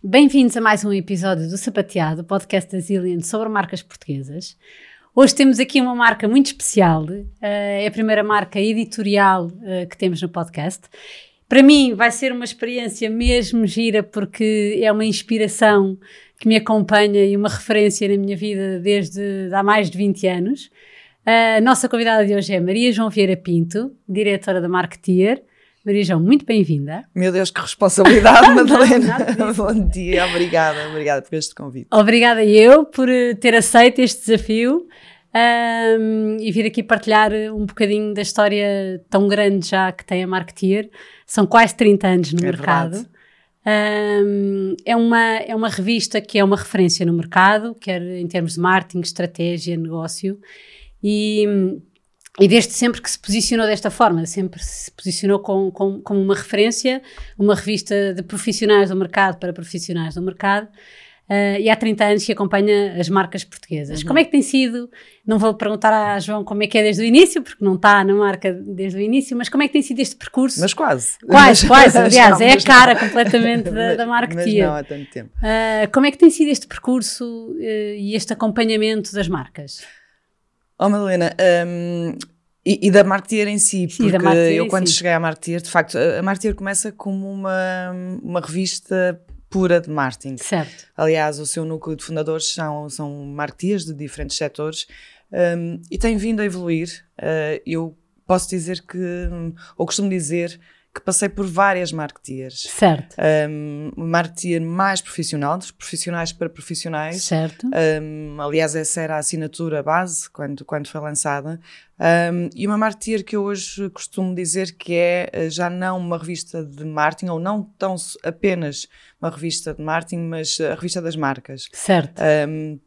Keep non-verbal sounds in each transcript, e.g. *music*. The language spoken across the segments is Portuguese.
Bem-vindos a mais um episódio do Sapateado, podcast da Zillion sobre marcas portuguesas. Hoje temos aqui uma marca muito especial, uh, é a primeira marca editorial uh, que temos no podcast. Para mim vai ser uma experiência mesmo gira porque é uma inspiração que me acompanha e uma referência na minha vida desde há mais de 20 anos. A nossa convidada de hoje é Maria João Vieira Pinto, diretora da Marketeer. Maria João, muito bem-vinda. Meu Deus, que responsabilidade, *laughs* Madalena. *laughs* Bom dia, obrigada, obrigada por este convite. Obrigada eu por eh, ter aceito este desafio um, e vir aqui partilhar um bocadinho da história tão grande já que tem a Marketeer. São quase 30 anos no é mercado. Um, é, uma, é uma revista que é uma referência no mercado, quer em termos de marketing, estratégia, negócio, e, e desde sempre que se posicionou desta forma, sempre se posicionou com, com, como uma referência, uma revista de profissionais do mercado para profissionais do mercado. Uh, e há 30 anos que acompanha as marcas portuguesas. Uhum. Como é que tem sido? Não vou perguntar a João como é que é desde o início, porque não está na marca desde o início, mas como é que tem sido este percurso? Mas quase. Quase, quase. *laughs* Aliás, não, é a cara não. completamente da, da marca Mas não há tanto tempo. Uh, como é que tem sido este percurso uh, e este acompanhamento das marcas? Oh, Madalena, um, e, e, da Marketeer em si, porque eu quando si. cheguei à Marketeer, de facto, a Marketeer começa como uma, uma revista pura de marketing. Certo. Aliás, o seu núcleo de fundadores são, são marketeers de diferentes setores um, e tem vindo a evoluir. Uh, eu posso dizer que, ou costumo dizer, que passei por várias marketeers. Certo. Um, marketeer mais profissional, dos profissionais para profissionais. Certo. Um, aliás, essa era a assinatura base quando, quando foi lançada. Um, e uma marketeer que eu hoje costumo dizer que é eh, já não uma revista de marketing, ou não tão apenas uma revista de marketing, mas a revista das marcas. Certo.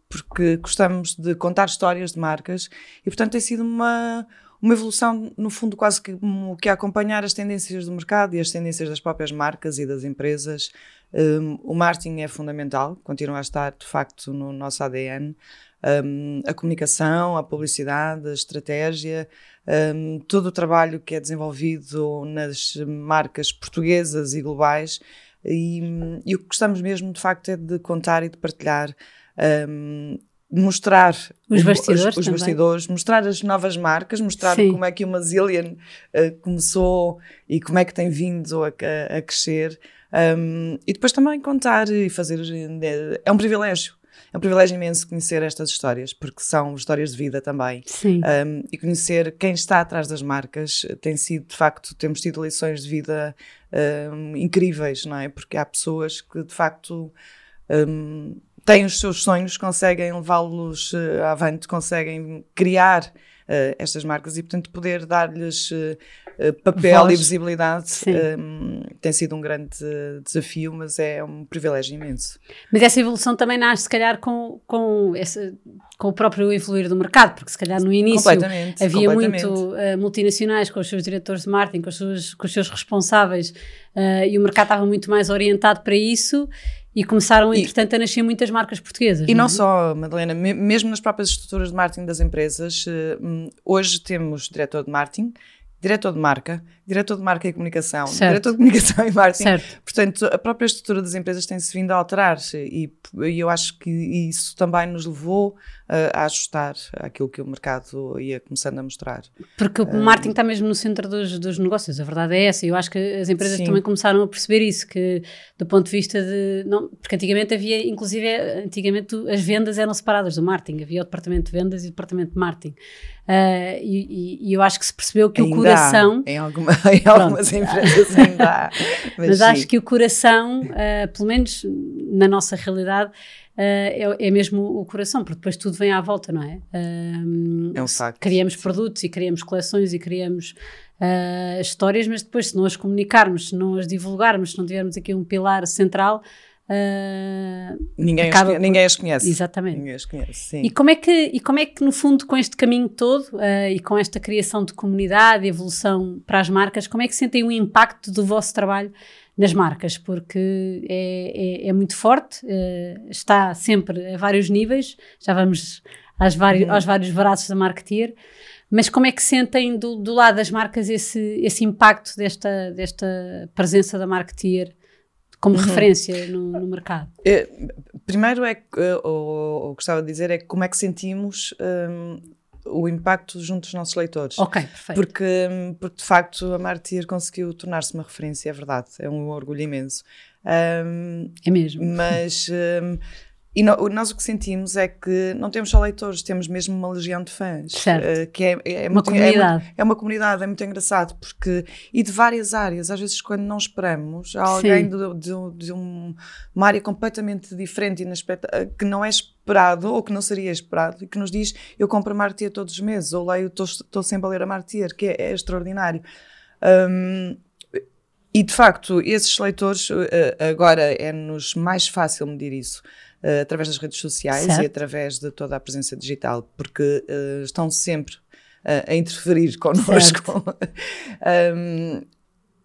porque gostamos de contar histórias de marcas e, portanto, tem sido uma uma evolução, no fundo, quase que, que a acompanhar as tendências do mercado e as tendências das próprias marcas e das empresas. Um, o marketing é fundamental, continua a estar, de facto, no nosso ADN. Um, a comunicação, a publicidade, a estratégia, um, todo o trabalho que é desenvolvido nas marcas portuguesas e globais. E, e o que gostamos mesmo, de facto, é de contar e de partilhar um, mostrar os bastidores, os, os bastidores mostrar as novas marcas, mostrar Sim. como é que uma Zillion uh, começou e como é que tem vindo a, a, a crescer. Um, e depois também contar e fazer. Eh, é um privilégio. É um privilégio imenso conhecer estas histórias, porque são histórias de vida também. Sim. Um, e conhecer quem está atrás das marcas tem sido, de facto, temos tido lições de vida um, incríveis, não é? Porque há pessoas que, de facto, um, têm os seus sonhos, conseguem levá-los uh, avante, conseguem criar uh, estas marcas e, portanto, poder dar-lhes uh, papel Voz. e visibilidade um, tem sido um grande desafio, mas é um privilégio imenso. Mas essa evolução também nasce, se calhar, com, com, com o próprio evoluir do mercado, porque se calhar no início havia muito multinacionais com os seus diretores de marketing, com os seus, com os seus responsáveis, e o mercado estava muito mais orientado para isso e começaram, entretanto, e, a nascer muitas marcas portuguesas. E não, não é? só, Madalena, mesmo nas próprias estruturas de marketing das empresas, eh, hum, hoje temos diretor de marketing, diretor de marca, diretor de marca e comunicação, certo. diretor de comunicação *laughs* e marketing. Certo. Portanto, a própria estrutura das empresas tem-se vindo a alterar e, e, eu acho que isso também nos levou a ajustar aquilo que o mercado ia começando a mostrar. Porque o marketing está mesmo no centro dos, dos, negócios, a verdade é essa. Eu acho que as empresas sim. também começaram a perceber isso, que do ponto de vista de. Não, porque antigamente havia, inclusive, antigamente as vendas eram separadas do marketing, havia o departamento de vendas e o departamento de marketing. Uh, e, e, eu acho que se percebeu que ainda o coração. Há, em, alguma, *laughs* em algumas empresas ainda há. *laughs* Mas, mas acho que o coração, uh, pelo menos na nossa realidade, é, é, mesmo o coração, porque depois tudo vem à volta, não é? é um facto. Criamos produtos e criamos coleções e criamos histórias, mas depois, se não as comunicarmos, se não as divulgarmos, se não tivermos aqui um pilar central Uh, ninguém, acaba... as, ninguém as conhece. Exatamente. Ninguém as conhece, sim. E como, é que, e como é que, no fundo, com este caminho todo uh, e com esta criação de comunidade, evolução para as marcas, como é que sentem o impacto do vosso trabalho nas marcas? Porque é, é, é muito forte, uh, está sempre a vários níveis, já vamos às vários, uhum. aos vários braços da marketeer, mas como é que sentem do, do lado das marcas esse, esse impacto desta, desta presença da marketeer como uhum. referência no, no mercado? É, primeiro é que, o, gostava de dizer é como é que sentimos um, o impacto junto dos nossos leitores. Ok, perfeito. Porque, porque de facto a Martyr conseguiu tornar-se uma referência, é verdade, é um orgulho imenso. Um, é mesmo. Mas um, *laughs* e no, nós o que sentimos é que não temos só leitores, temos mesmo uma legião de fãs. Certo. Uh, que é, é, é uma muito, comunidade. É, é, uma comunidade, é muito engraçado, porque. E de várias áreas, às vezes quando não esperamos, há alguém de, de, de um, uma área completamente diferente, e que não é esperado ou que não seria esperado e que nos diz: Eu compro a Martier todos os meses, ou leio, estou sempre a ler a Martier, que é, é extraordinário. Um, e de facto, esses leitores, uh, agora é-nos mais fácil medir isso uh, através das redes sociais certo. e através de toda a presença digital, porque uh, estão sempre uh, a interferir *laughs* connosco. um,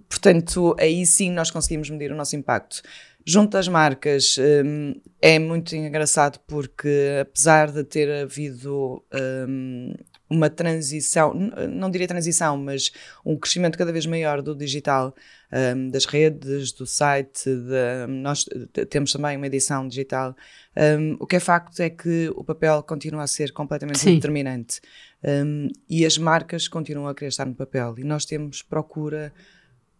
portanto, aí sim nós conseguimos medir o nosso impacto. Junto às marcas, um, é muito engraçado porque, apesar de ter havido um, uma transição, não diria transição, mas um crescimento cada vez maior do digital, um, das redes, do site, de, nós temos também uma edição digital. Um, o que é facto é que o papel continua a ser completamente Sim. determinante um, e as marcas continuam a querer estar no papel e nós temos procura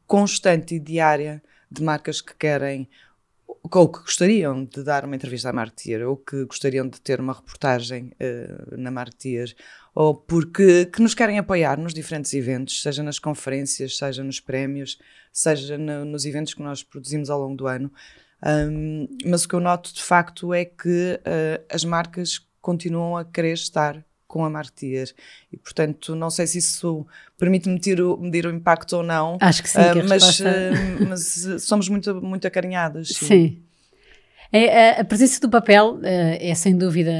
constante e diária de marcas que querem ou que gostariam de dar uma entrevista à Martier, ou que gostariam de ter uma reportagem uh, na Martier, ou porque que nos querem apoiar nos diferentes eventos, seja nas conferências, seja nos prémios, seja no, nos eventos que nós produzimos ao longo do ano. Um, mas o que eu noto de facto é que uh, as marcas continuam a querer estar com a Martier. E, portanto, não sei se isso permite medir o, medir o impacto ou não. Acho que sim, uh, que mas, resposta... uh, mas somos muito, muito acarinhadas. Sim. sim. É, a, a, presença do papel é sem dúvida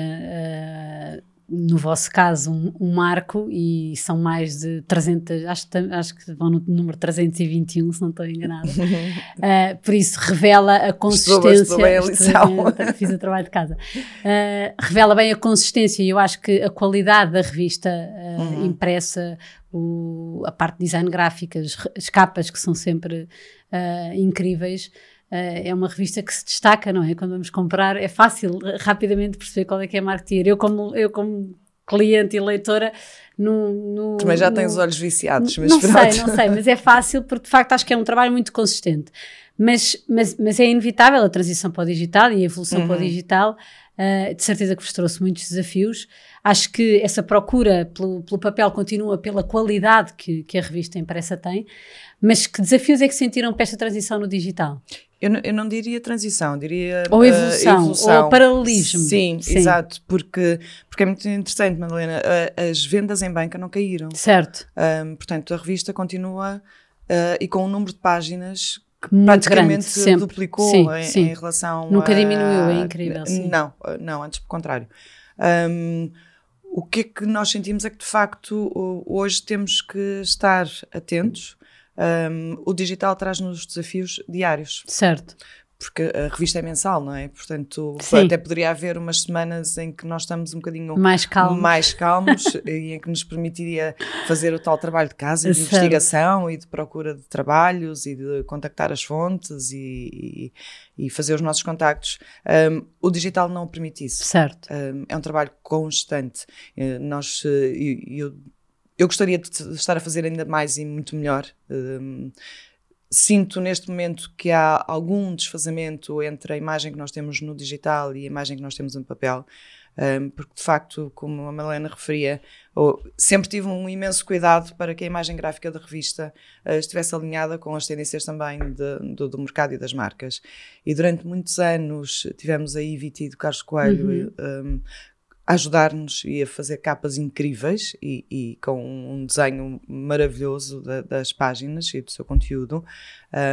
no vosso caso, um, um, marco e são mais de 300, acho, acho que vão no número 321, se não estou enganada. uh, *laughs* por isso, revela a consistência. Estou, bem a lição. Fiz o trabalho de casa. Uh, revela bem a consistência e eu acho que a qualidade da revista uh, uhum. impressa, o, a parte de design gráfico, as, as capas que são sempre incríveis. Uh, é uma revista que se destaca, não é? Quando vamos comprar, é fácil rapidamente perceber qual é que é a marketeer. Eu, como, eu, como cliente e leitora, no, no, Também já no, tens os olhos viciados, mas Não pronto. sei, não sei, mas é fácil porque de facto acho que é um trabalho muito consistente. Mas, mas, mas é inevitável a transição para o digital e a evolução uhum. para o uhum. digital. Uh, de certeza que vos trouxe muitos desafios. Acho que essa procura pelo, pelo papel continua pela qualidade que, que a revista impressa tem, mas que desafios é que sentiram para esta transição no digital? Eu não, eu não diria transição, diria ou evolução, uh, evolução. ou paralelismo. Sim, Sim, exato, porque, porque é muito interessante, Madalena. Uh, as vendas em banca não caíram. Certo. Um, portanto, a revista continua uh, e com um número de páginas praticamente grande, duplicou sim, em, sim. em, relação Nunca a, diminuiu, é incrível. Sim. Não, não, antes pelo contrário. Um, o que é que nós sentimos é que, de facto, hoje temos que estar atentos um, o digital traz-nos desafios diários. Certo. Porque a revista é mensal, não é? Portanto, Sim. até poderia haver umas semanas em que nós estamos um bocadinho mais calmos, mais calmos *laughs* e em que nos permitiria fazer o tal trabalho de casa, de certo. investigação e de procura de trabalhos e de contactar as fontes e, e, e fazer os nossos contactos. Um, o digital não permite isso. Certo. Um, é um trabalho constante. Uh, nós, uh, eu, eu eu gostaria de estar a fazer ainda mais e muito melhor. Um, sinto neste momento que há algum desfazamento entre a imagem que nós temos no digital e a imagem que nós temos no papel, um, porque de facto, como a Malena referia, sempre tive um imenso cuidado para que a imagem gráfica da revista uh, estivesse alinhada com as tendências também de, do, do, mercado e das marcas. E durante muitos anos tivemos a Iviti do Carlos Coelho. Uhum. Um, ajudar-nos e a fazer capas incríveis e, e com um desenho maravilhoso da, das páginas e do seu conteúdo,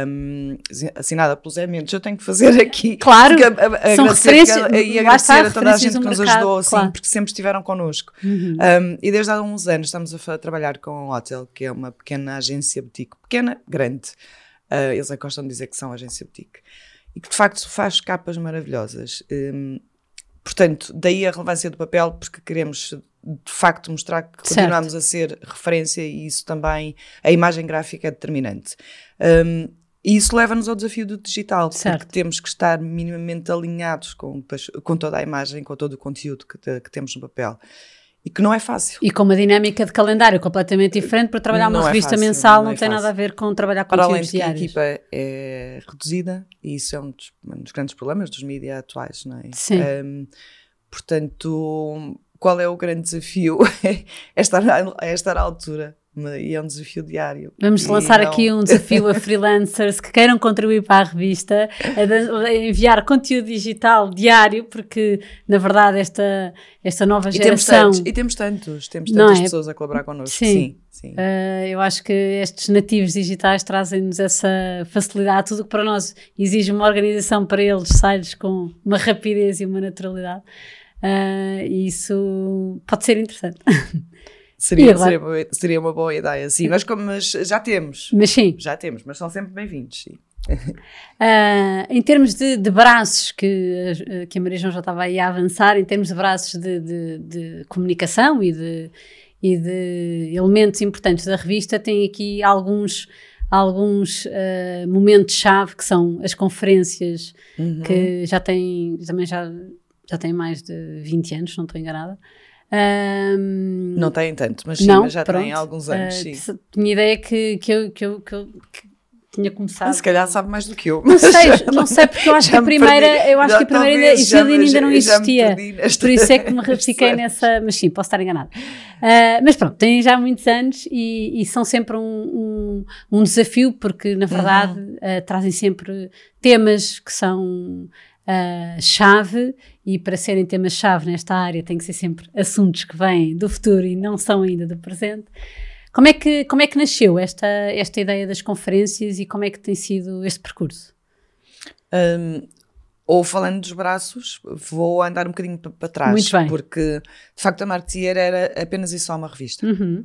um, assinada pelos Zé Mendes. Eu tenho que fazer aqui. *laughs* Claro, a, a, são referências. E agradecer a toda a gente que nos mercado, ajudou, assim, claro. porque sempre estiveram connosco. Uhum. Um, e desde há uns anos estamos a, trabalhar com a Hotel, que é uma pequena agência boutique, pequena, grande. Uh, eles é gostam de dizer que são agência boutique. E que de facto faz capas maravilhosas. Um, Portanto, daí a relevância do papel, porque queremos de facto mostrar que continuamos certo. a ser referência e isso também, a imagem gráfica é determinante. Um, E isso leva-nos ao desafio do digital, Certo. porque temos que estar minimamente alinhados com, com toda a imagem, com todo o conteúdo que, que temos no papel. E que não é fácil. E com uma dinâmica de calendário completamente diferente, para trabalhar Não uma é revista fácil, mensal não não, é tem nada fácil. a ver com trabalhar Para além de que a equipa é reduzida, e isso é um dos, um dos grandes problemas dos mídias atuais, não é? Sim. Um, portanto, qual é o grande desafio? *laughs* é, estar, à- é estar à altura, e é um desafio diário. Vamos E lançar não- aqui um desafio a *laughs* freelancers que queiram contribuir para a revista, a, enviar conteúdo digital diário, porque na verdade esta, esta nova E temos geração. tantos, e temos tantos, temos tantas é? pessoas a colaborar connosco. Sim. Sim, sim. Uh, eu acho que estes nativos digitais trazem-nos essa facilidade, tudo que para nós exige uma organização para eles sai-lhes com uma rapidez e uma naturalidade. Uh, e isso pode ser interessante. *laughs* Seria, agora? seria, uma- seria uma boa ideia, sim. Mas, mas já temos, Mas sim, já temos, mas são sempre bem-vindos, sim. uh, *laughs* em termos de, de braços, que, uh, que a Maria João já estava aí a avançar, em termos de braços de, de- de comunicação e de, e de elementos importantes da revista, tem aqui alguns, alguns uh, momentos-chave que são as conferências Uhum. que já tem, também já, já tem mais de 20 anos, não estou enganada. Ahm, Não têm tanto, mas sim, não, mas já pronto. têm alguns anos, Ah, sim. tinha ideia que, que, eu, que, eu, que eu que tinha começado. Se calhar sabe mais do que eu. Não sei, não sei, porque eu acho que a me primeira, perdi. eu acho Já que a primeira ainda, ainda não existia. nesta- Por isso é que me *laughs* ratifiquei nesta- nessa, mas sim, posso estar enganada. Ah, mas pronto, tem já muitos anos e, e são sempre um, um, um desafio, porque na verdade Uhum. ah, trazem sempre temas que são ah, chave e para serem temas-chave nesta área tem que ser sempre assuntos que vêm do futuro e não são ainda do presente. Como é que, como é que nasceu esta, esta ideia das conferências e como é que tem sido este percurso? Um, ou falando dos braços, vou andar um bocadinho pa- para trás. Muito bem. Porque, de facto, a Martier era apenas e só uma revista. Uhum.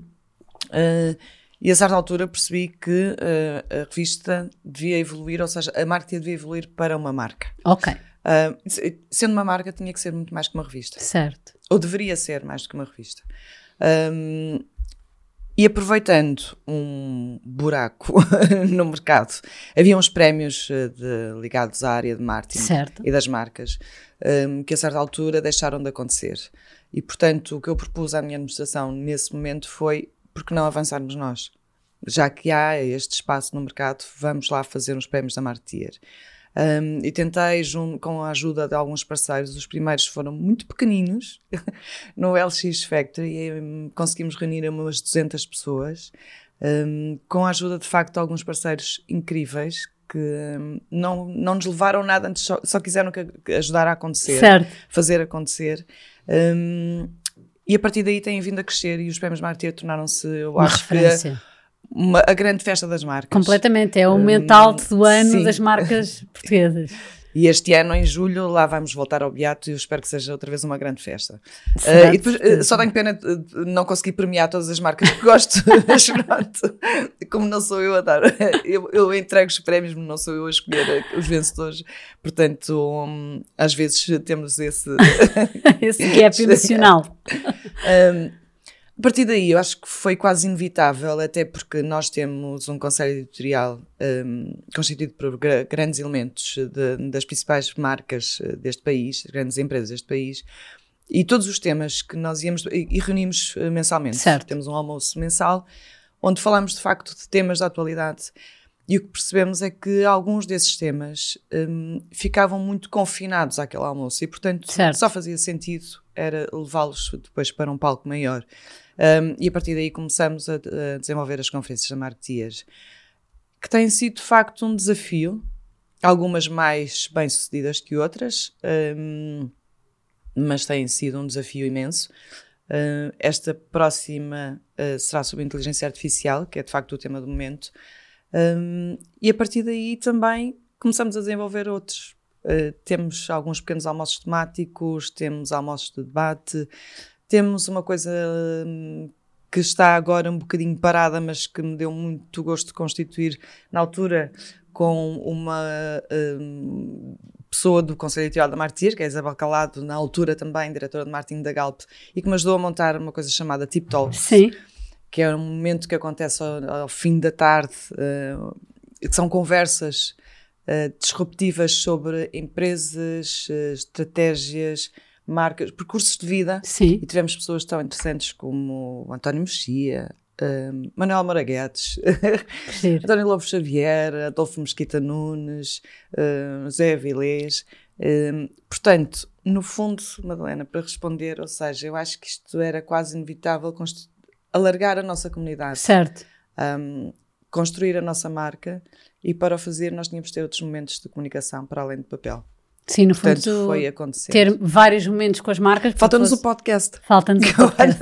Uh, e a certa altura percebi que uh, a revista devia evoluir, ou seja, a Martier devia evoluir para uma marca. Ok, Uh, se- sendo uma marca, tinha que ser muito mais que uma revista. certo. ou deveria ser mais do que uma revista. Um, e aproveitando um buraco *laughs* no mercado, havia uns prémios eh, de- ligados à área de marketing Certo. e das marcas um, que a certa altura deixaram de acontecer. E portanto, o que eu propus à minha administração nesse momento foi porque não avançarmos nós? Já que há este espaço no mercado, vamos lá fazer uns prémios da Martier. Um, e tentei, jun- com a ajuda de alguns parceiros, os primeiros foram muito pequeninos, *laughs* no LX Factory, e, hum, conseguimos reunir umas 200 pessoas, um, com a ajuda de facto de alguns parceiros incríveis, que hum, não, não nos levaram nada antes, só, só quiseram que, que ajudar a acontecer, Certo. fazer acontecer. E a partir daí têm vindo a crescer e os prémios Martier tornaram-se, eu Uma acho que, referência. Uma, a grande festa das marcas. Completamente. É o Hum, momento alto do ano sim. das marcas *laughs* portuguesas. E este ano, em julho, lá vamos voltar ao Beato e eu espero que seja outra vez uma grande festa. De e depois, eh, só tenho pena de não conseguir premiar todas as marcas que gosto, *laughs* mas pronto, como não sou eu a dar, *laughs* eu, eu entrego os prémios, mas não sou eu a escolher eh, os vencedores, portanto, hum, às vezes temos esse. Esse gap emocional. Um, a partir daí, eu acho que foi quase inevitável, até porque nós temos um conselho editorial um, constituído por gra- grandes elementos de- das principais marcas eh, deste país, grandes empresas deste país, e todos os temas que nós íamos e, reunimos eh, mensalmente. Certo. Temos um almoço mensal onde falamos de facto de temas da atualidade. E o que percebemos é que alguns desses temas hum, ficavam muito confinados àquele almoço e, portanto, Certo. só fazia sentido era levá-los depois para um palco maior. Um, e a partir daí começamos a, a desenvolver as conferências da Martias, que têm sido de facto um desafio, algumas mais bem-sucedidas que outras, um, mas têm sido um desafio imenso. Uh, esta próxima uh, será sobre inteligência artificial, que é de facto o tema do momento, um, e a partir daí também começamos a desenvolver outros. Uh, temos alguns pequenos almoços temáticos, temos almoços de debate, temos uma coisa hum, que está agora um bocadinho parada, mas que me deu muito gosto de constituir na altura com uma hum, pessoa do Conselho Editorial da Martir, que é Isabel Calado, na altura também diretora de marketing da Galp, e que me ajudou a montar uma coisa chamada Tip Talks, Sim. que é um momento que acontece ao, ao fim da tarde, uh, que são conversas uh, disruptivas sobre empresas, uh, estratégias, marcas, percursos de vida. Sim. E tivemos pessoas tão interessantes como António Mexia, uh, Manuel Moraguetes, *laughs* António Lobo Xavier, Adolfo Mesquita Nunes, uh, José Avilés. Uh, portanto, no fundo, Madalena, para responder, ou seja, eu acho que isto era quase inevitável alargar a nossa comunidade. Certo. Um, construir a nossa marca e para o fazer nós tínhamos de ter outros momentos de comunicação para além do papel. Sim, no Portanto, fundo, foi acontecer. ter vários momentos com as marcas. Falta-nos fosse... o podcast. Falta-nos o *laughs* podcast.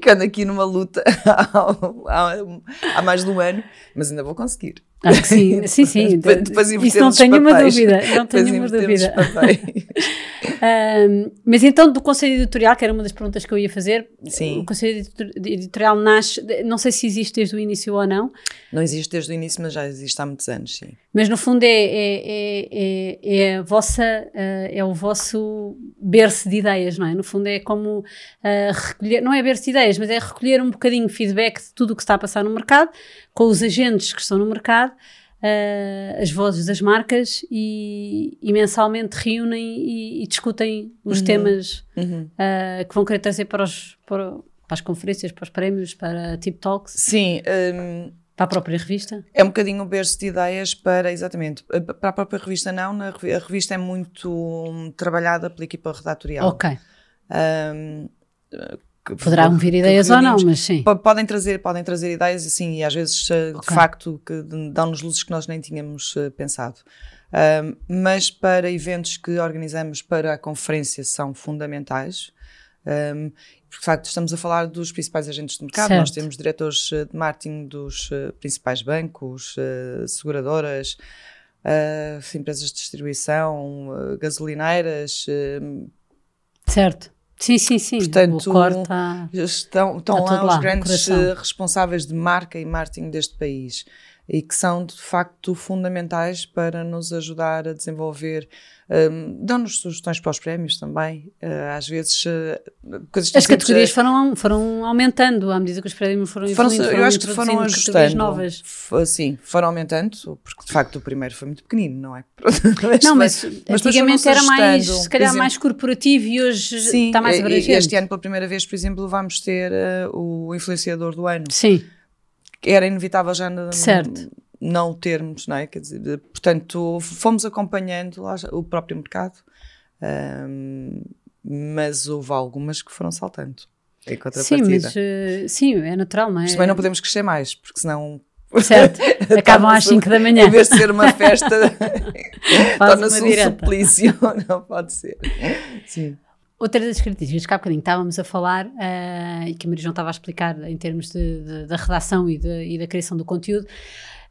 que ando aqui numa luta *laughs* há, há, há, mais de um ano, mas ainda vou conseguir. Acho que sim, *laughs* sim, sim. depois, Isso não tenho uma dúvida. Não tenho uma dúvida. um, *laughs* mas então, do Conselho Editorial, que era uma das perguntas que eu ia fazer, sim. o Conselho Editorial nasce, não sei se existe desde o início ou não. Não existe desde o início, mas já existe há muitos anos, sim. Mas no fundo é, é, é, é, é a vossa, uh, é o vosso berço de ideias, não é? No fundo é como uh, recolher, não é berço de ideias, mas é recolher um bocadinho de feedback de tudo o que está a passar no mercado, com os agentes que estão no mercado, uh, as vozes das marcas e, e mensalmente reúnem e, e discutem os uhum. temas uhum. Uh, que vão querer trazer para, os, para, para, as conferências, para os prémios, para Tip Talks. Sim. Um, para a própria revista? É um bocadinho um berço de ideias para, exatamente, para a própria revista não, na, a revista é muito um, trabalhada pela equipa redatorial. Ok. Um, Poderão vir ideias ou não, mas sim. Podem trazer, podem trazer ideias, assim, e às vezes, eh, okay. de facto, que dão-nos luzes que nós nem tínhamos uh, pensado. Mas para eventos que organizamos para a conferência são fundamentais. Um, porque, de facto, estamos a falar dos principais agentes de mercado. Certo. Nós temos diretores de marketing dos principais bancos, seguradoras, empresas de distribuição, gasolineiras. certo Sim, sim, sim. Portanto, corta, estão, estão lá os lá, grandes responsáveis de marca e marketing deste país e que são de facto fundamentais para nos ajudar a desenvolver. Um, Dão-nos sugestões para os prémios também. Uh, às vezes, uh, coisas As categorias foram, foram aumentando à medida que os prémios foram. Foram, eu acho que foram ajustando. Novas. Sim, foram aumentando, porque de facto o primeiro foi muito pequenino, não é? *laughs* não, mas, mas antigamente era mais, se calhar, exemplo, mais corporativo e hoje sim, está mais abrangente. Este ano, pela primeira vez, por exemplo, vamos ter uh, o influenciador do ano. Sim era inevitável já não, não termos, não é? Quer dizer, portanto, fomos acompanhando lá, o próprio mercado, um, mas houve algumas que foram saltando. Em sim, mas uh, sim, é natural, não é? Mas também não podemos crescer mais, porque senão. Certo, *laughs* acabam às 5 da manhã. Em vez de ser uma festa, *laughs* torna-se um suplício. *laughs* Não pode ser. Sim. Outra das características que há bocadinho estávamos a falar uh, e que a Maria João estava a explicar em termos de, de, da redação e, de, e, da criação do conteúdo,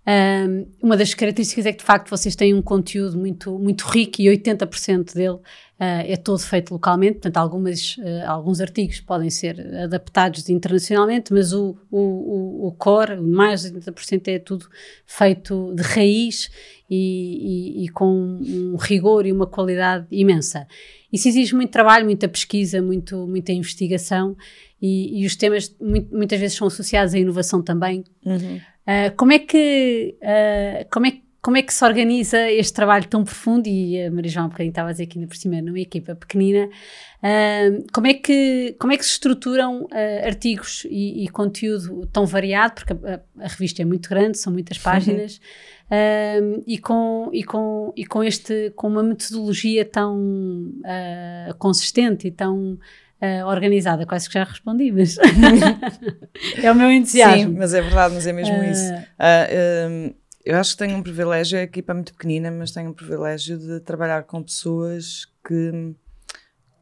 uh, uma das características é que de facto vocês têm um conteúdo muito, muito rico e 80% dele Uh, é todo feito localmente, portanto, algumas, uh, alguns artigos podem ser adaptados internacionalmente, mas o, o, o, o core, mais de 80% é tudo feito de raiz e, e, e, com um rigor e uma qualidade imensa. Isso exige muito trabalho, muita pesquisa, muito, muita investigação e, e os temas muito, muitas vezes são associados à inovação também. Uhum. Uh, como é que como é como é que se organiza este trabalho tão profundo? E a Maria João, um bocadinho estava a dizer aqui ainda por cima, numa equipa pequenina, uh, como, é que, como é que se estruturam uh, artigos e, e, conteúdo tão variado? Porque a, a, revista é muito grande, são muitas páginas, uh, e, com, e, com, e com, este, com uma metodologia tão consistente e tão Uh, organizada, quase que já respondi, mas *laughs* é o meu entusiasmo. Sim, mas é verdade, mas é mesmo uh, isso. Uh, eu acho que tenho um privilégio, a equipa é muito pequenina, mas tenho um privilégio de trabalhar com pessoas que,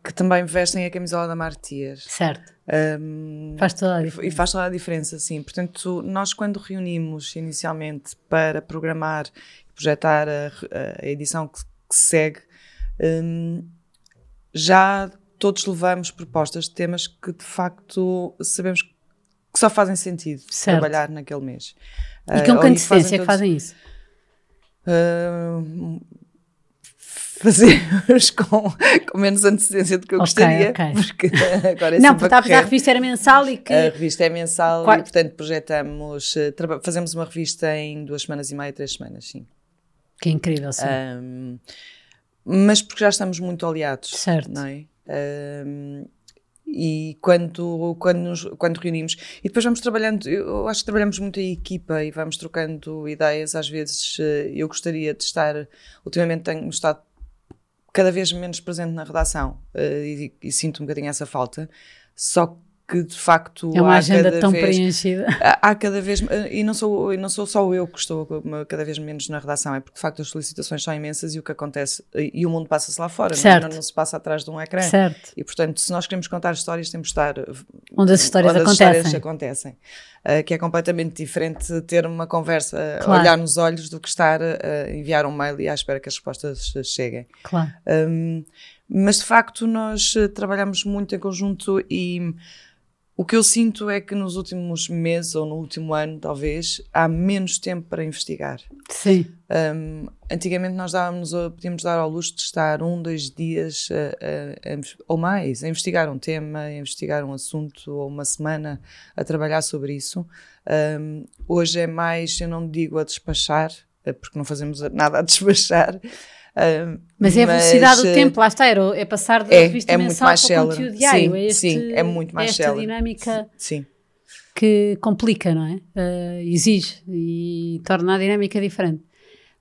que também vestem a camisola da Martier. Certo. Um, faz toda a diferença. E faz toda a diferença, sim. Portanto, nós quando reunimos inicialmente para programar e projetar a, a edição que, que segue, um, já todos levamos propostas de temas que de facto sabemos que só fazem sentido certo. trabalhar naquele mês. E com uh, que antecedência é que fazem isso? Uh, fazemos *laughs* com, com menos antecedência do que eu Ok, gostaria, ok. porque agora é não, porque a a revista era mensal e que. A revista é mensal Qual- e, portanto, projetamos, eh, fazemos uma revista em duas semanas e meia, três semanas, sim. Que é incrível, sim. Ahm, mas porque já estamos muito aliados, Certo. não é? Ahm, e quando, quando, nos- quando reunimos, e depois vamos trabalhando, eu acho que trabalhamos muito em equipa e vamos trocando ideias. Às vezes eh, eu gostaria de estar, ultimamente tenho estado cada vez menos presente na redação eh, e, e sinto um bocadinho essa falta. Só que de facto é uma há agenda cada tão vez, preenchida. *laughs* Há cada vez, e não, sou, e não sou só eu que estou cada vez menos na redação, é porque de facto as solicitações são imensas e o que acontece, e o mundo passa-se lá fora, não, é? Certo. não, não se passa atrás de um ecrã. Certo. E portanto, se nós queremos contar histórias, temos de estar Onde as histórias onde as acontecem. histórias acontecem. Uh, que é completamente diferente ter uma conversa, Claro. olhar nos olhos, do que estar a enviar um mail e à espera que as respostas cheguem. Claro. Um, mas de facto nós trabalhamos muito em conjunto e o que eu sinto é que nos últimos meses ou no último ano, talvez, há menos tempo para investigar. Sim. Um, antigamente nós dávamos, uh, podíamos dar ao luxo de estar um, dois dias uh, uh, a- ou mais a investigar um tema, a investigar um assunto ou uma semana a trabalhar sobre isso. Um, hoje é mais, eu não digo a despachar, porque não fazemos nada a despachar. Um, Mas é a velocidade do uh, tempo, lá está, era, é passar da é- revista é mensal para o conteúdo diário. Sim, é este, sim, é muito mais esta célere. dinâmica Sim. que complica, não é? Eh, exige e torna a dinâmica diferente.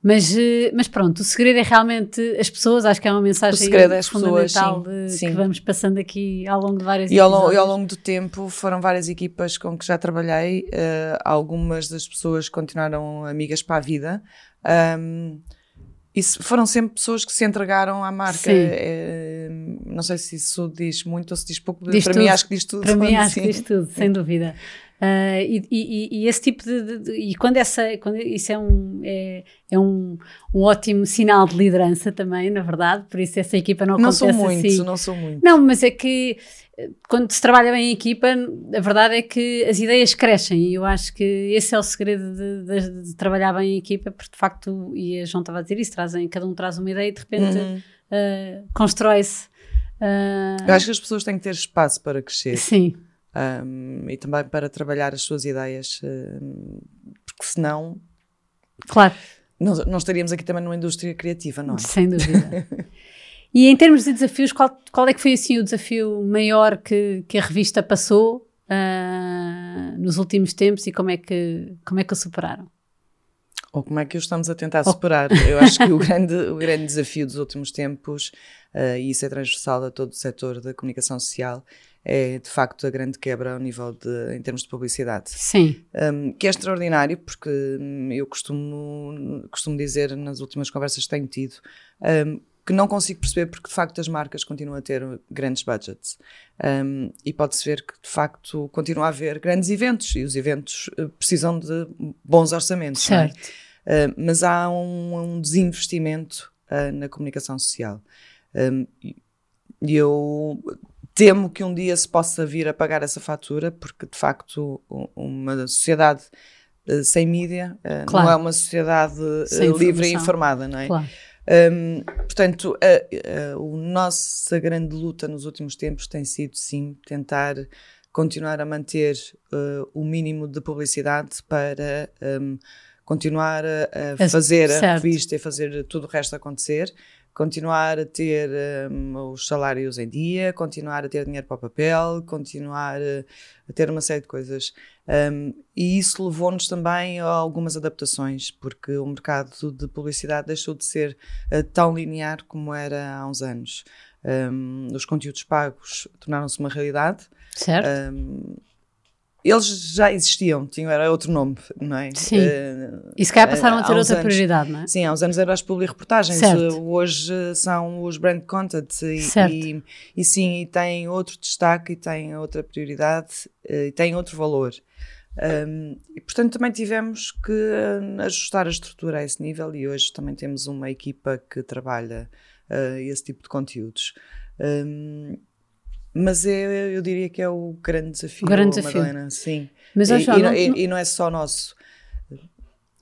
Mas, eh, mas pronto, o segredo é realmente as pessoas, acho que é uma mensagem é fundamental pessoas, sim, de- sim. que vamos passando aqui ao longo de várias E ao, longo, e ao longo do tempo foram várias equipas com que já trabalhei. eh, algumas das pessoas continuaram amigas para a vida. Ahm, e foram sempre pessoas que se entregaram à marca. Eh, não sei se isso diz muito ou se diz pouco. Diz para tudo. mim, acho que diz tudo. Para mim, acho Sim. que diz tudo, sem dúvida. Ah, e, e- e esse tipo de, de- de- e quando essa quando isso é um é, é um, um ótimo sinal de liderança também na verdade por isso essa equipa não Não acontece sou muito, assim não sou muito. Não, mas é que eh, quando se trabalha bem em equipa, a verdade é que as ideias crescem e eu acho que esse é o segredo de, de- trabalhar bem em equipa, porque de facto, e a João estava a dizer isso, trazem, cada um traz uma ideia e de repente Uhum. eh, constrói-se. eh, Eu acho que as pessoas têm que ter espaço para crescer. sim, ahm, e também para trabalhar as suas ideias. ahm, porque senão claro, não, não estaríamos aqui também numa indústria criativa, não é? sem dúvida. *laughs* e em termos de desafios, qual, qual é que foi assim o desafio maior que, que a revista passou eh, nos últimos tempos e como é que, como é que o superaram? Ou como é que o estamos a tentar superar? Eu acho que o grande, o grande desafio dos últimos tempos, eh, e isso é transversal a todo o setor da comunicação social, é de facto a grande quebra ao nível de, em termos de publicidade. Sim, Um, que é extraordinário, porque hum, eu costumo, costumo dizer nas últimas conversas que tenho tido um, que não consigo perceber porque de facto as marcas continuam a ter grandes budgets Um, e pode-se ver que de facto continua a haver grandes eventos e os eventos eh, precisam de bons orçamentos. é? certo. Uh, mas há um, um desinvestimento uh, na comunicação social. E eu temo que um dia se possa vir a pagar essa fatura, porque de facto uma sociedade uh, sem mídia uh, Claro. não é uma sociedade Sem livre e informada, não é? Claro. Um, portanto, a, a, a nossa grande luta nos últimos tempos tem sido, sim, tentar continuar a manter uh, o mínimo de publicidade para um, continuar a, a fazer a certo. revista e fazer tudo o resto acontecer, continuar a ter um, os salários em dia, continuar a ter dinheiro para o papel, continuar a, a ter uma série de coisas. Um, e isso levou-nos também a algumas adaptações, porque o mercado de publicidade deixou de ser uh, tão linear como era há uns anos. Um, os conteúdos pagos tornaram-se uma realidade. Certo? Um, eles já existiam, tinham, era outro nome, não é? Sim. Uh, e se calhar passaram a ter outra anos- prioridade, não é? Sim, há uns anos eram as publi-reportagens, uh, hoje são os brand content e, Certo. e, e sim, e têm outro destaque e têm outra prioridade e têm outro valor. Um, e portanto também tivemos que ajustar a estrutura a esse nível e hoje também temos uma equipa que trabalha uh, esse tipo de conteúdos. Um, mas é, eu diria que é o grande desafio, O grande desafio. Madalena, sim. Mas, E- e, não- e- e não é só nosso.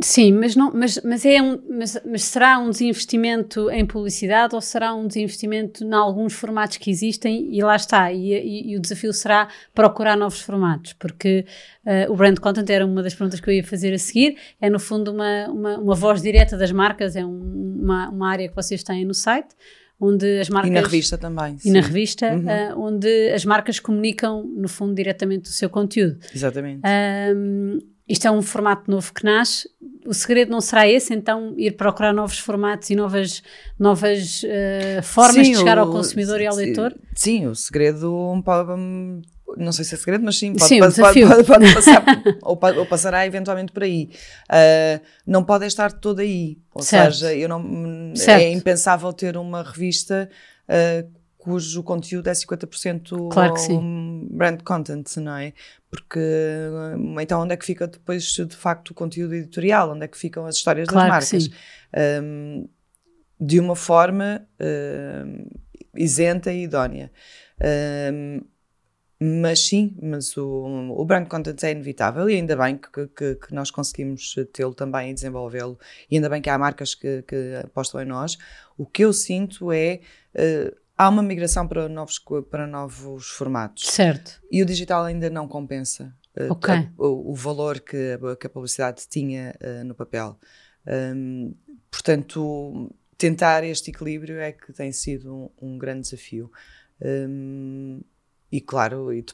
Sim, mas, não, mas, mas, é um, mas, mas será um desinvestimento em publicidade ou será um desinvestimento em alguns formatos que existem e lá está, e, e, e o desafio será procurar novos formatos, porque uh, o brand content era uma das perguntas que eu ia fazer a seguir, é no fundo uma, uma, uma voz direta das marcas, é um, uma, uma área que vocês têm no site, onde as marcas... E na revista também. E sim. na revista, uhum. uh, onde as marcas comunicam, no fundo, diretamente o seu conteúdo. Exatamente. Um, isto é um formato novo que nasce. O segredo não será esse, então, ir procurar novos formatos e novas, novas uh, formas sim, de chegar o, ao consumidor e ao leitor? Sim, o segredo não sei se é segredo, mas sim, pode, sim, pode, pode, pode, pode *laughs* passar, ou, ou, passará eventualmente por aí. Uh, não pode estar todo aí. Ou certo. seja, eu não, certo. é impensável ter uma revista uh, cujo conteúdo é 50% claro brand content, não é? Porque então onde é que fica depois de facto o conteúdo editorial? Onde é que ficam as histórias claro das marcas? Um, de uma forma um, isenta e idónea. Um, mas sim, mas o, o brand content é inevitável e ainda bem que, que, que nós conseguimos tê-lo também e desenvolvê-lo e ainda bem que há marcas que, que apostam em nós. O que eu sinto é uh, há uma migração para novos, para novos formatos. Certo. E o digital ainda não compensa uh, okay. a, o, o, valor que a, que a publicidade tinha uh, no papel. Um, portanto, tentar este equilíbrio é que tem sido um, um grande desafio. Um, e claro, e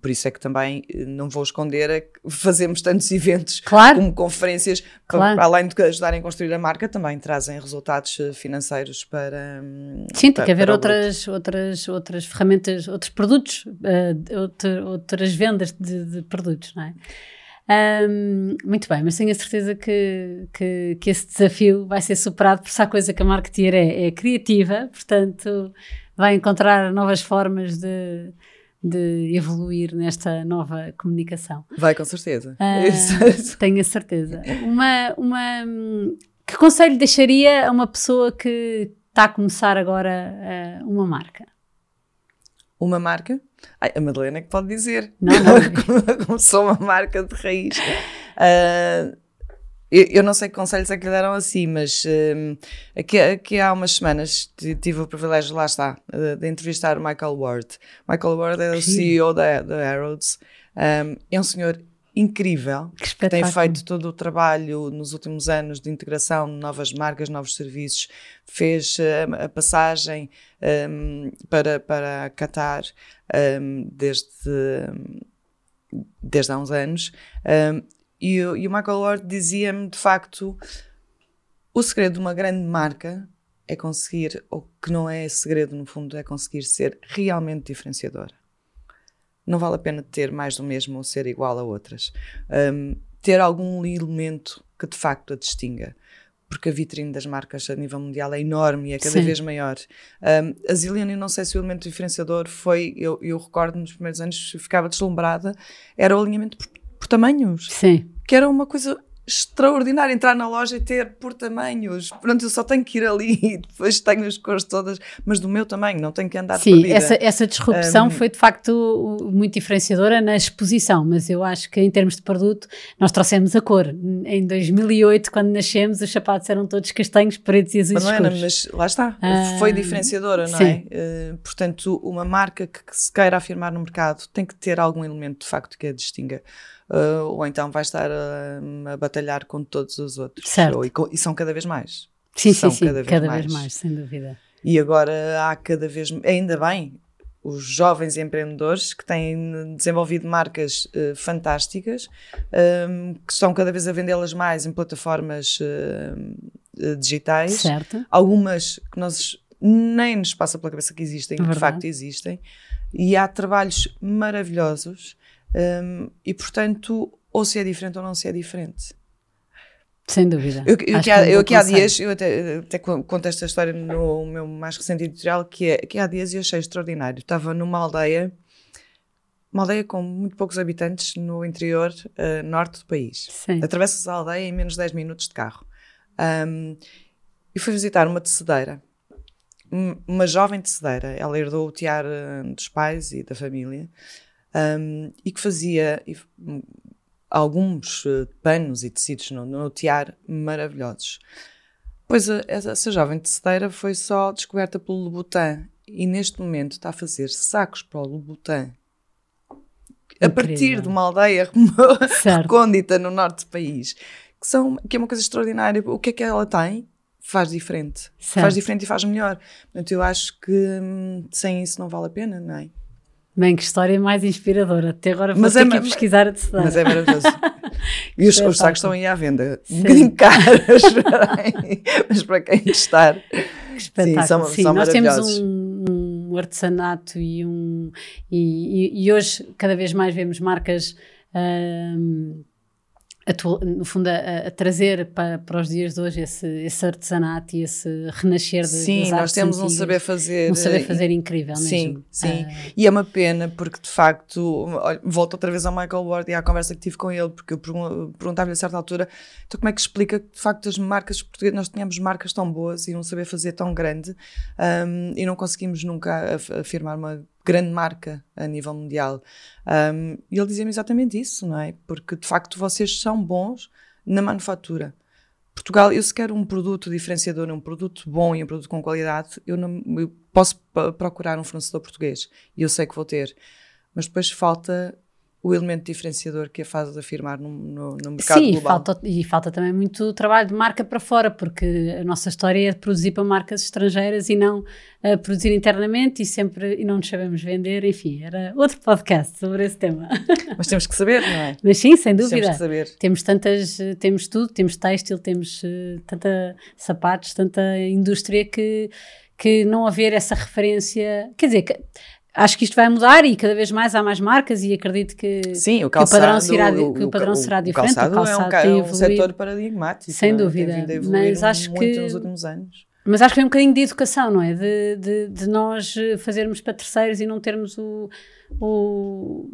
por isso é que também eh, não vou esconder é que fazemos tantos *laughs* eventos claro. como conferências, claro. para, além de ajudarem a construir a marca, também trazem resultados eh, financeiros para. Hum, Sim, para, tem que haver outras, outras, outras ferramentas, outros produtos, uh, outra, outras vendas de, de, produtos, não é? Um, muito bem, mas tenho a certeza que, que, que, esse desafio vai ser superado, porque se há coisa que a marketeer é, é criativa, portanto vai encontrar novas formas de de evoluir nesta nova comunicação. Vai, com certeza. *laughs* Uh, tenho a certeza. Uma, uma, que conselho deixaria a uma pessoa que está a começar agora uh, uma marca? Uma marca? Ai, a Madalena é que pode dizer. Não, não. *laughs* Começou uma marca de raiz. Uh, eu, eu, não sei que conselhos é que lhe deram assim, mas um, aqui, aqui, há umas semanas tive o privilégio, lá está, de, de entrevistar o Michael Ward. Michael Ward é o CEO da, da Harrods. Um, é um senhor incrível que, que, tem feito todo o trabalho nos últimos anos de integração de novas marcas, novos serviços, fez uh, a passagem um, para, para Qatar um, desde, desde há uns anos um, e, e o Michael Ward dizia-me, de facto, o segredo de uma grande marca é conseguir, ou que não é segredo no fundo, é conseguir ser realmente diferenciadora. Não vale a pena ter mais do mesmo ou ser igual a outras. Um, ter algum elemento que de facto a distinga. Porque a vitrine das marcas a nível mundial é enorme e é cada Sim. vez maior. Um, a Zillion, não sei se o elemento diferenciador foi, eu, eu recordo nos primeiros anos, ficava deslumbrada, era o alinhamento por, por tamanhos. Sim que era uma coisa extraordinária entrar na loja e ter por tamanhos. Pronto, eu só tenho que ir ali *laughs* e depois tenho as cores todas, mas do meu tamanho, não tenho que andar Sim, perdida. essa, essa disrupção um, foi de facto muito diferenciadora na exposição, mas eu acho que em termos de produto nós trouxemos a cor. Em 2008, quando nascemos, os sapatos eram todos castanhos, pretos e azuis mas, mas lá está, ah, foi diferenciadora, não é? sim. é? Uh, portanto, uma marca que, que se queira afirmar no mercado tem que ter algum elemento de facto que a distinga uh, ou então vai estar a, a, batalhar com todos os outros. Certo. Ou, e, e, são cada vez mais. Sim, são sim, sim, cada, vez, cada mais. vez mais, sem dúvida. E agora há cada vez, ainda bem, os jovens empreendedores que têm desenvolvido marcas uh, fantásticas, um, que estão cada vez a vendê-las mais em plataformas uh, digitais. Certo. Algumas que nós nem nos passa pela cabeça que existem, é de facto existem. E há trabalhos maravilhosos um, e portanto, ou se é diferente ou não se é diferente. Sem dúvida. Eu, eu, que há, eu há dias, eu até, até conto esta história no meu mais recente editorial, que é que há dias eu achei extraordinário. Estava numa aldeia, uma aldeia com muito poucos habitantes no interior uh, norte do país. Atravessas a aldeia em menos de 10 minutos de carro. Um, e fui visitar uma tecedeira, uma jovem tecedeira. Ela herdou o tiar uh, dos pais e da família um, e que fazia alguns uh, panos e tecidos no, no tiar maravilhosos. Pois a, essa jovem tecedeira foi só descoberta pelo Louboutin e neste momento está a fazer sacos para o Louboutin a partir de uma aldeia *laughs* recôndita no norte do país, que, são, que é uma coisa extraordinária. O que é que ela tem? Faz diferente. Certo. Faz diferente e faz melhor. Portanto, eu acho que hum, sem isso não vale a pena, não é? Bem, que história mais inspiradora. Até agora vou mas ter é, que pesquisar a tecelagem. Mas é maravilhoso. *laughs* e os, os sacos estão aí à venda. Bocadinho caros, *laughs* mas para quem gostar. Que espetáculo. Sim, são, Sim, são nós temos um, um, artesanato e um... E, e, e, hoje cada vez mais vemos marcas... Um, no fundo, a, a, trazer para, para os dias de hoje esse, esse artesanato e esse renascer de Sim, nós temos um saber fazer. Um saber fazer incrível sim, mesmo. Sim, uh, e é uma pena porque de facto, olha, volto outra vez ao Michael Ward e à conversa que tive com ele, porque eu perguntava-lhe a certa altura, então como é que explica que de facto as marcas portuguesas, nós tínhamos marcas tão boas e um saber fazer tão grande um, e não conseguimos nunca afirmar uma grande marca a nível mundial. Um, e ele dizia-me exatamente isso, não é? Porque de facto vocês são bons na manufatura. Portugal, eu se quero um produto diferenciador, um produto bom e um produto com qualidade, eu, não, eu posso procurar um fornecedor português e eu sei que vou ter. Mas depois falta o elemento diferenciador que a faz afirmar no, no, no mercado Sim, global. Falta, e falta também muito trabalho de marca para fora, porque a nossa história é produzir para marcas estrangeiras e não uh, produzir internamente e sempre e não nos sabemos vender, enfim, era outro podcast sobre esse tema. *laughs* Mas temos que saber, não é? Mas sim, sem dúvida. Temos que saber. Temos tantas, temos tudo, temos têxtil, temos uh, tanta sapatos, tanta indústria que que não haver essa referência, quer dizer, que, acho que isto vai mudar e cada vez mais há mais marcas e acredito que, Sim, o, calçado, que o padrão será, que o padrão o, será diferente. O calçado, o calçado é um, é um setor paradigmático. Sem é? dúvida. mas acho que nos últimos anos. Mas acho que é um bocadinho de educação, não é? De, de, de nós fazermos para terceiros e não termos o, o,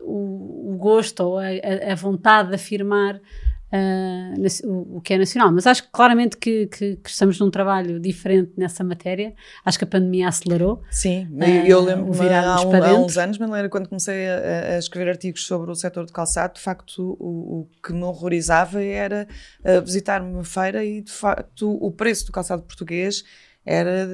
o, gosto ou a, a vontade de afirmar uh, o, o, que é nacional. Mas acho claramente que, que, que, estamos num trabalho diferente nessa matéria. Acho que a pandemia acelerou. Sim, uh, eu lembro-me há, um, há, uns anos, Manuela, quando comecei a, a, escrever artigos sobre o setor de calçado, de facto o, o que me horrorizava era uh, visitar uma feira e de facto o preço do calçado português era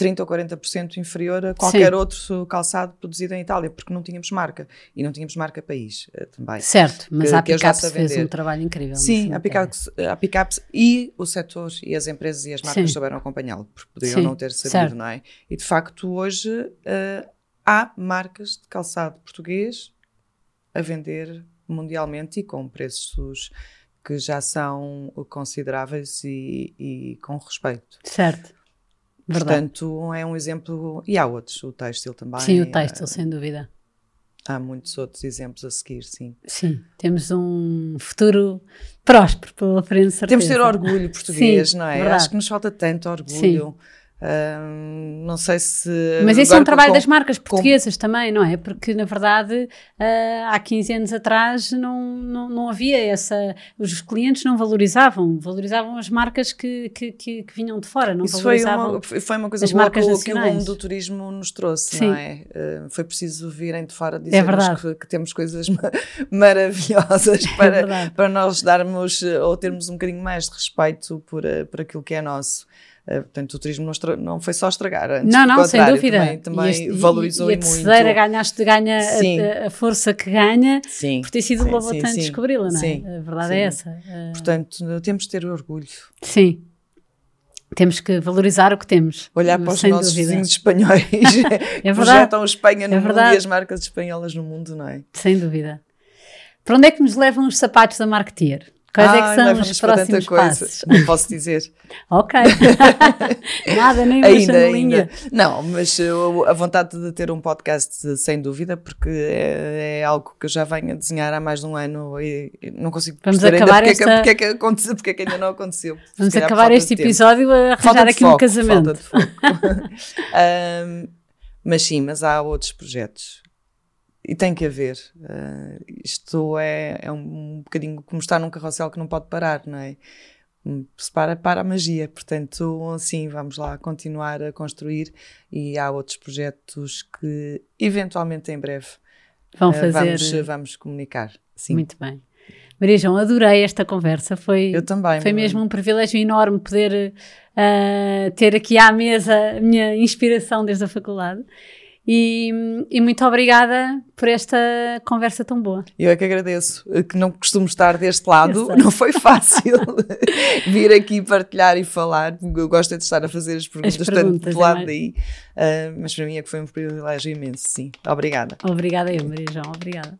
30 ou 40% inferior a qualquer Sim. outro calçado produzido em Itália, porque não tínhamos marca. E não tínhamos marca país uh, também. Certo, mas que, a Picaps fez um trabalho incrível. Sim, a Picaps, a Picaps e o setor e as empresas e as marcas Sim. souberam acompanhá-lo, porque poderiam Sim, não ter sabido, certo. não é? E de facto hoje uh, há marcas de calçado português a vender mundialmente e com preços que já são consideráveis e, e com respeito. Certo. Verdade. Portanto, é um exemplo. E há outros, o têxtil também. Sim, o têxtil, sem dúvida. Há muitos outros exemplos a seguir, sim. Sim, temos um futuro próspero pela frente, certeza. Temos de ter orgulho português, sim, não é? Verdade. Acho que nos falta tanto orgulho. Sim não sei se. Mas esse é um trabalho com, das marcas portuguesas com... também, não é? Porque, na verdade, uh, há 15 anos atrás não, não, não havia essa. Os clientes não valorizavam, valorizavam as marcas que, que, que, que vinham de fora, não Isso valorizavam. Foi uma, foi uma coisa as boa marcas que, que o mundo do turismo nos trouxe, Sim. não é? Uh, foi preciso virem de fora dizer é que, que, temos coisas *laughs* maravilhosas é para, é para nós darmos ou termos um bocadinho mais de respeito por, por aquilo que é nosso. Uh, portanto, o turismo não, não, foi só estragar, antes, não, não, sem dúvida. Também, também este, valorizou e, e, a terceira ganhaste, ganha a, a, força que ganha sim, por ter sido sim, o tanto descobri-la, não é? Sim, a verdade é essa. Uh, portanto, temos de ter orgulho. Sim. Temos que valorizar o que temos. Olhar para os nossos dúvida. vizinhos espanhóis *laughs* *laughs* é verdade, projetam Espanha no é mundo e as marcas espanholas no mundo, não é? Sem dúvida. Para onde é que nos levam os sapatos da Marketeer? Quais ah, é que são os próximos passos? Não posso dizer. *laughs* ok. *laughs* Nada, nem ainda, ainda. Não, mas eu, a vontade de ter um podcast, sem dúvida, porque é, é, algo que eu já venho a desenhar há mais de um ano e não consigo Vamos acabar ainda esta... porque, é que, porque, é que aconteceu, porque é que ainda não aconteceu. Vamos acabar este episódio a arranjar aqui foco, um casamento. Falta de foco. *laughs* um, mas sim, mas há outros projetos e tem que haver. Uh, isto é, é um, bocadinho como estar num carrossel que não pode parar, não é? Se para, para a magia. Portanto, sim, vamos lá continuar a construir e há outros projetos que, eventualmente, em breve, Vão fazer. Vamos, vamos comunicar. Sim. Muito bem. Maria João, adorei esta conversa. Foi, Eu também. foi mesmo um privilégio enorme poder uh, ter aqui à mesa a minha inspiração desde a faculdade. E, e, muito obrigada por esta conversa tão boa. Eu é que agradeço, que não costumo estar deste lado, *laughs* não foi fácil *laughs* vir aqui partilhar e falar. Eu gosto de estar a fazer as perguntas, as perguntas tanto do lado é daí, uh, mas para mim é que foi um privilégio imenso, sim. Obrigada. Obrigada eu, Maria João, obrigada.